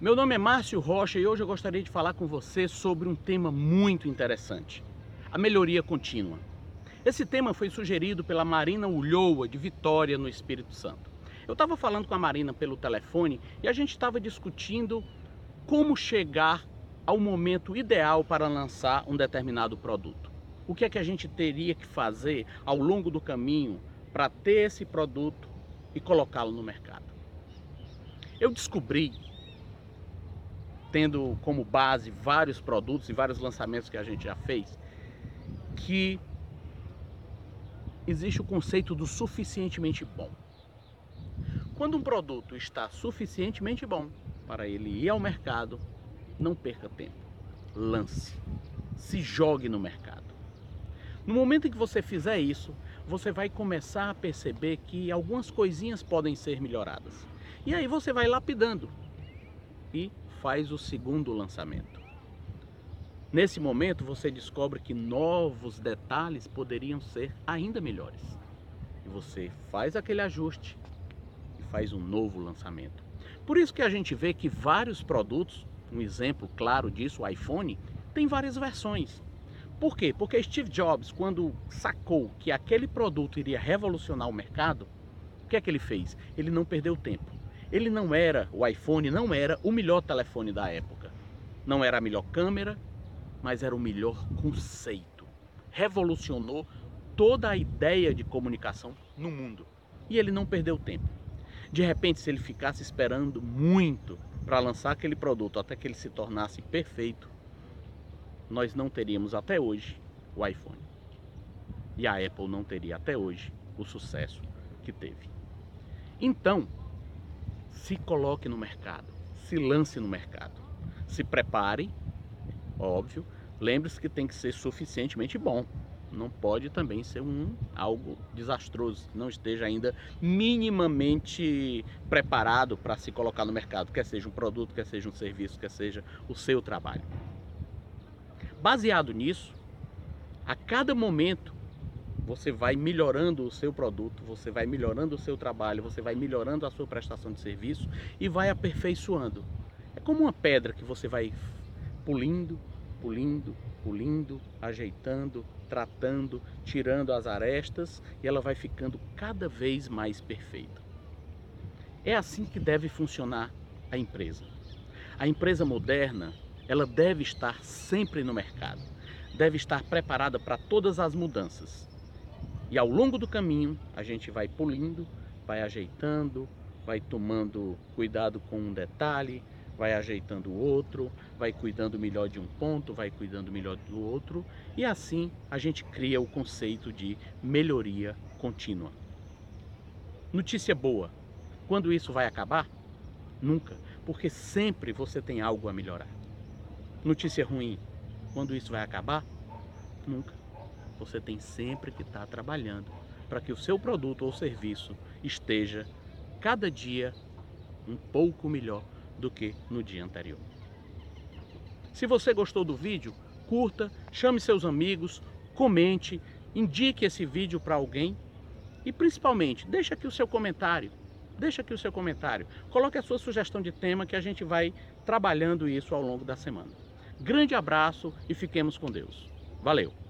Meu nome é Márcio Rocha e hoje eu gostaria de falar com você sobre um tema muito interessante: a melhoria contínua. Esse tema foi sugerido pela Marina Ulloa, de Vitória, no Espírito Santo. Eu estava falando com a Marina pelo telefone e a gente estava discutindo como chegar ao momento ideal para lançar um determinado produto. O que é que a gente teria que fazer ao longo do caminho para ter esse produto e colocá-lo no mercado. Eu descobri, tendo como base vários produtos e vários lançamentos que a gente já fez, que existe o conceito do suficientemente bom. Quando um produto está suficientemente bom para ele ir ao mercado, não perca tempo. Lance. Se jogue no mercado. No momento em que você fizer isso, você vai começar a perceber que algumas coisinhas podem ser melhoradas. E aí você vai lapidando e faz o segundo lançamento. Nesse momento você descobre que novos detalhes poderiam ser ainda melhores. E você faz aquele ajuste e faz um novo lançamento. Por isso que a gente vê que vários produtos, um exemplo claro disso, o iPhone, tem várias versões. Por quê? Porque Steve Jobs, quando sacou que aquele produto iria revolucionar o mercado, o que é que ele fez? Ele não perdeu tempo. Ele não era, o iPhone não era o melhor telefone da época. Não era a melhor câmera, mas era o melhor conceito. Revolucionou toda a ideia de comunicação no mundo. E ele não perdeu tempo. De repente, se ele ficasse esperando muito para lançar aquele produto até que ele se tornasse perfeito, nós não teríamos até hoje o iPhone. E a Apple não teria até hoje o sucesso que teve. Então, se coloque no mercado, se lance no mercado, se prepare, óbvio, lembre-se que tem que ser suficientemente bom. Não pode também ser um algo desastroso, não esteja ainda minimamente preparado para se colocar no mercado, quer seja um produto, quer seja um serviço, quer seja o seu trabalho. Baseado nisso, a cada momento você vai melhorando o seu produto, você vai melhorando o seu trabalho, você vai melhorando a sua prestação de serviço e vai aperfeiçoando. É como uma pedra que você vai pulindo, pulindo, pulindo, ajeitando, tratando, tirando as arestas e ela vai ficando cada vez mais perfeita. É assim que deve funcionar a empresa. A empresa moderna ela deve estar sempre no mercado, deve estar preparada para todas as mudanças. E ao longo do caminho, a gente vai polindo, vai ajeitando, vai tomando cuidado com um detalhe, vai ajeitando o outro, vai cuidando melhor de um ponto, vai cuidando melhor do outro, e assim a gente cria o conceito de melhoria contínua. Notícia boa: quando isso vai acabar? Nunca, porque sempre você tem algo a melhorar. Notícia ruim, quando isso vai acabar? Nunca. Você tem sempre que estar trabalhando para que o seu produto ou serviço esteja cada dia um pouco melhor do que no dia anterior. Se você gostou do vídeo, curta, chame seus amigos, comente, indique esse vídeo para alguém e principalmente deixe aqui o seu comentário. Deixa aqui o seu comentário. Coloque a sua sugestão de tema que a gente vai trabalhando isso ao longo da semana. Grande abraço e fiquemos com Deus. Valeu!